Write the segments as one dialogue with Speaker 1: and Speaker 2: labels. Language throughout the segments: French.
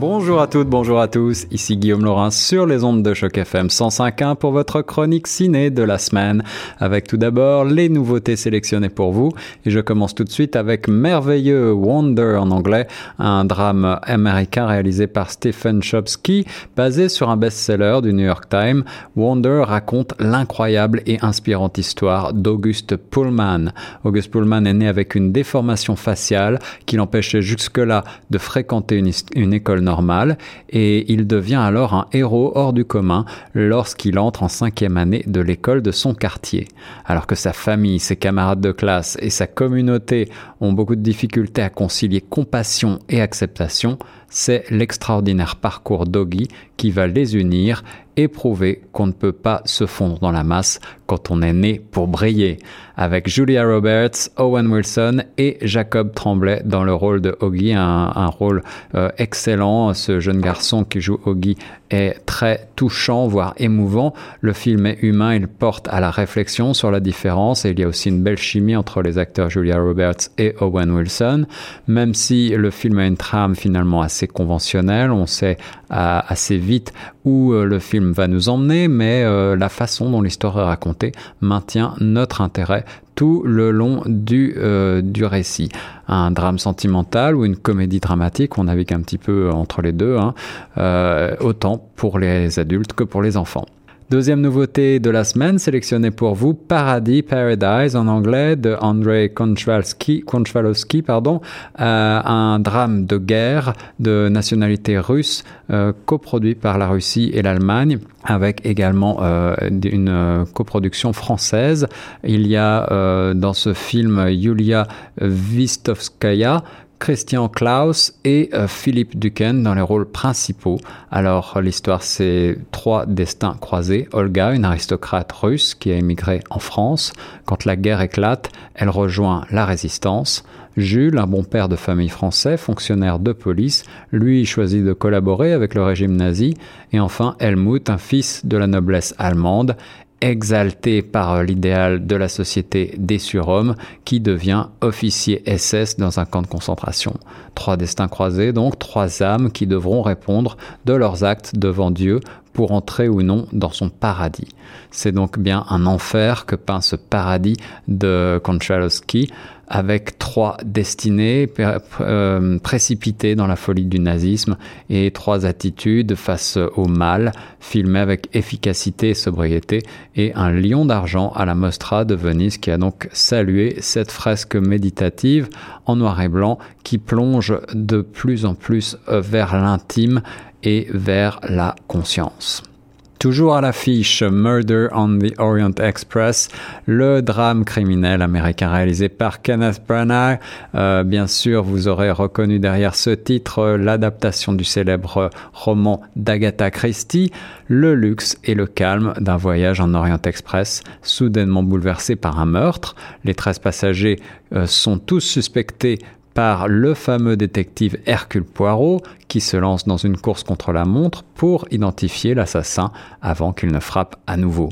Speaker 1: Bonjour à toutes, bonjour à tous, ici Guillaume Laurin sur les ondes de choc FM 105.1 pour votre chronique ciné de la semaine, avec tout d'abord les nouveautés sélectionnées pour vous, et je commence tout de suite avec Merveilleux Wonder en anglais, un drame américain réalisé par Stephen Chbosky, basé sur un best-seller du New York Times. Wonder raconte l'incroyable et inspirante histoire d'Auguste Pullman. Auguste Pullman est né avec une déformation faciale qui l'empêchait jusque-là de fréquenter une école et il devient alors un héros hors du commun lorsqu'il entre en cinquième année de l'école de son quartier. Alors que sa famille, ses camarades de classe et sa communauté ont beaucoup de difficultés à concilier compassion et acceptation, c'est l'extraordinaire parcours d'Oggy qui va les unir et prouver qu'on ne peut pas se fondre dans la masse quand on est né pour briller. Avec Julia Roberts, Owen Wilson et Jacob Tremblay dans le rôle de Oggy, un, rôle euh, excellent. Ce jeune garçon qui joue Oggy est très touchant, voire émouvant. Le film est humain, il porte à la réflexion sur la différence et il y a aussi une belle chimie entre les acteurs Julia Roberts et Owen Wilson. Même si le film a une trame finalement assez conventionnelle, on sait euh, assez vite où euh, le film va nous emmener, mais euh, la façon dont l'histoire est racontée maintient notre intérêt tout le long du, du récit. Un drame sentimental ou une comédie dramatique, on navigue un petit peu entre les deux, hein, autant pour les adultes que pour les enfants. Deuxième nouveauté de la semaine sélectionnée pour vous, Paradis, Paradise en anglais de Andrei Konchvalowski, pardon, euh, un drame de guerre de nationalité russe euh, coproduit par la Russie et l'Allemagne avec également euh, une coproduction française. Il y a dans ce film Yulia Vistovskaya Christian Klaus et euh, Philippe Duquesne dans les rôles principaux. Alors l'histoire c'est trois destins croisés. Olga, une aristocrate russe qui a émigré en France. Quand la guerre éclate, elle rejoint la résistance. Jules, un bon père de famille français, fonctionnaire de police, lui choisit de collaborer avec le régime nazi. Et enfin Helmut, un fils de la noblesse allemande, exalté par l'idéal de la société des surhommes, qui devient officier SS dans un camp de concentration. Trois destins croisés, donc trois âmes qui devront répondre de leurs actes devant Dieu pour entrer ou non dans son paradis. C'est donc bien un enfer que peint ce paradis de Konchalovsky, avec trois destinées euh, précipitées dans la folie du nazisme et trois attitudes face au mal, filmées avec efficacité et sobriété, et un lion d'argent à la Mostra de Venise qui a donc salué cette fresque méditative en noir et blanc qui plonge de plus en plus vers l'intime et vers la conscience. Toujours à l'affiche Murder on the Orient Express, le drame criminel américain réalisé par Kenneth Branagh. Euh, bien sûr, vous aurez reconnu derrière ce titre l'adaptation du célèbre roman d'Agatha Christie, le luxe et le calme d'un voyage en Orient Express, soudainement bouleversé par un meurtre. Les 13 passagers euh, sont tous suspectés par le fameux détective Hercule Poirot qui se lance dans une course contre la montre pour identifier l'assassin avant qu'il ne frappe à nouveau.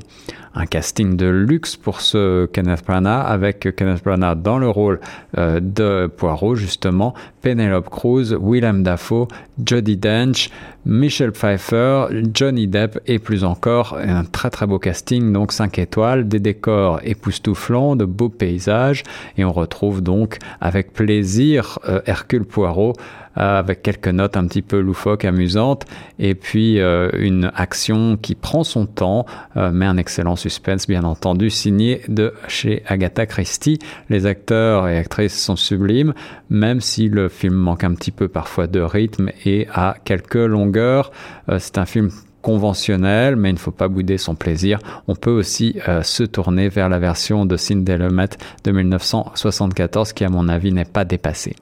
Speaker 1: Un casting de luxe pour ce Kenneth Branagh avec Kenneth Branagh dans le rôle euh, de Poirot justement, Penelope Cruz, Willem Dafoe, Jodie Dench, Michelle Pfeiffer, Johnny Depp et plus encore un très très beau casting donc 5 étoiles, des décors époustouflants, de beaux paysages et on retrouve donc avec plaisir euh, Hercule Poirot euh, avec quelques notes un petit peu loufoques, amusantes, et puis euh, une action qui prend son temps, euh, mais un excellent suspense, bien entendu, signé de chez Agatha Christie. Les acteurs et actrices sont sublimes, même si le film manque un petit peu parfois de rythme et a quelques longueurs. C'est un film conventionnel, mais il ne faut pas bouder son plaisir. On peut aussi se tourner vers la version de Cindy Lumet de 1974 qui, à mon avis, n'est pas dépassée.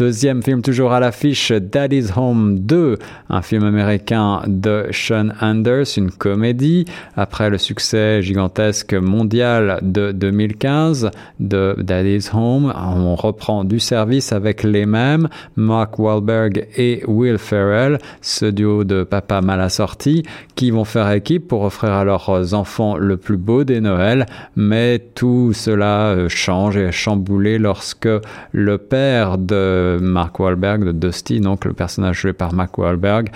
Speaker 1: Deuxième film toujours à l'affiche, Daddy's Home 2, un film américain de Sean Anders, une comédie. Après le succès gigantesque mondial de 2015 de Daddy's Home, on reprend du service avec les mêmes, Mark Wahlberg et Will Ferrell, ce duo de papa mal assorti, qui vont faire équipe pour offrir à leurs enfants le plus beau des Noëls. Mais tout cela euh, change et est chamboulé lorsque le père de de Mark Wahlberg, de Dusty, donc le personnage joué par Mark Wahlberg,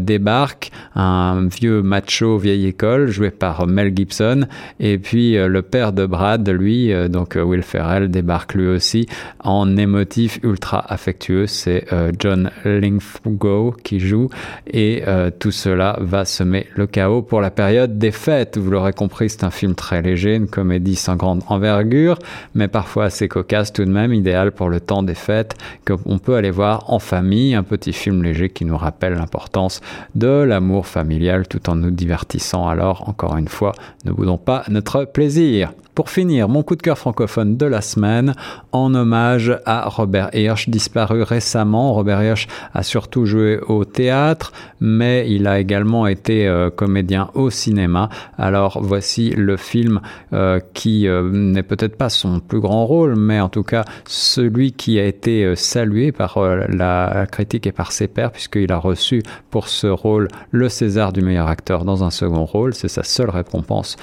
Speaker 1: débarque un vieux macho vieille école joué par Mel Gibson, et puis le père de Brad, lui, donc Will Ferrell, débarque lui aussi en émotif ultra affectueux. C'est John Lithgow qui joue, et tout cela va semer le chaos pour la période des fêtes. Vous l'aurez compris, c'est un film très léger, une comédie sans grande envergure, mais parfois assez cocasse tout de même, idéal pour le temps des fêtes, qu'on peut aller voir en famille, un petit film léger qui nous rappelle l'importance de l'amour familial tout en nous divertissant. Alors, encore une fois, ne boudons pas notre plaisir. Pour finir, mon coup de cœur francophone de la semaine, en hommage à Robert Hirsch, disparu récemment. Robert Hirsch a surtout joué au théâtre, mais il a également été euh, comédien au cinéma. Alors voici le film euh, qui euh, n'est peut-être pas son plus grand rôle, mais en tout cas celui qui a été salué par la critique et par ses pairs, puisqu'il a reçu pour ce rôle le César du meilleur acteur dans un second rôle. C'est sa seule récompense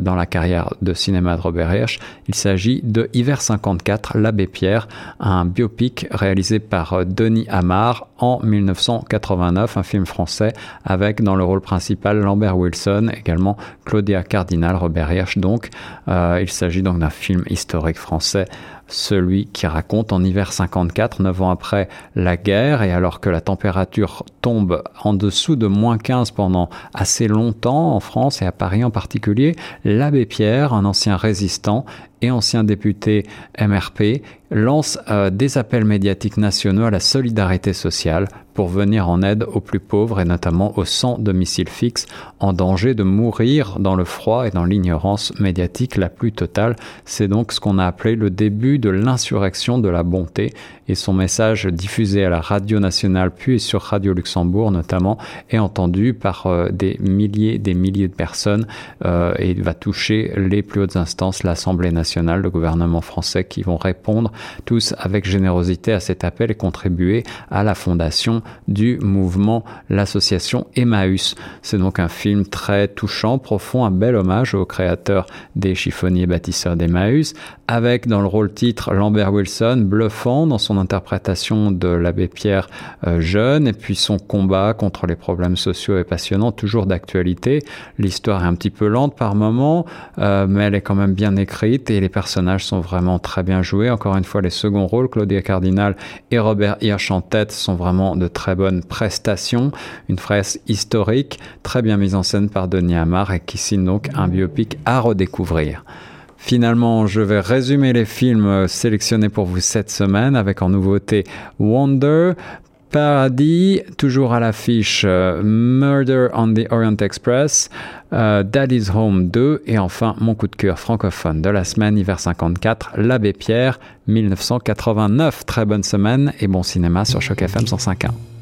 Speaker 1: dans la carrière de cinéma Robert Hirsch. Il s'agit de Hiver 54, l'abbé Pierre, un biopic réalisé par euh, Denis Amar en 1989, un film français avec dans le rôle principal Lambert Wilson, également Claudia Cardinal, Robert Hirsch donc. Euh, il s'agit donc d'un film historique français celui qui raconte en hiver 54, neuf ans après la guerre, et alors que la température tombe en dessous de moins 15 pendant assez longtemps en France et à Paris en particulier, l'abbé Pierre, un ancien résistant, et ancien député MRP, lance euh, des appels médiatiques nationaux à la solidarité sociale pour venir en aide aux plus pauvres et notamment aux sans domicile fixe en danger de mourir dans le froid et dans l'ignorance médiatique la plus totale. C'est donc ce qu'on a appelé le début de l'insurrection de la bonté et son message diffusé à la radio nationale puis sur Radio Luxembourg notamment est entendu par euh, des milliers des milliers de personnes euh, et va toucher les plus hautes instances, l'Assemblée nationale le gouvernement français, qui vont répondre tous avec générosité à cet appel et contribuer à la fondation du mouvement, l'association Emmaüs. C'est donc un film très touchant, profond, un bel hommage au créateur des chiffonniers bâtisseurs d'Emmaüs, avec dans le rôle titre Lambert Wilson, bluffant dans son interprétation de l'abbé Pierre euh, jeune, et puis son combat contre les problèmes sociaux est passionnant, toujours d'actualité. L'histoire est un petit peu lente par moments, euh, mais elle est quand même bien écrite et les personnages sont vraiment très bien joués. Encore une fois, les seconds rôles, Claudia Cardinal et Robert Hirsch en tête, sont vraiment de très bonnes prestations. Une fresque historique, très bien mise en scène par Denis Amar et qui signe donc un biopic à redécouvrir. Finalement, je vais résumer les films sélectionnés pour vous cette semaine avec en nouveauté Wonder, Paradis, toujours à l'affiche euh, Murder on the Orient Express, euh, Daddy's Home 2 et enfin mon coup de cœur francophone de la semaine hiver 54, L'Abbé Pierre 1989. Très bonne semaine et bon cinéma sur Choc FM 105.1.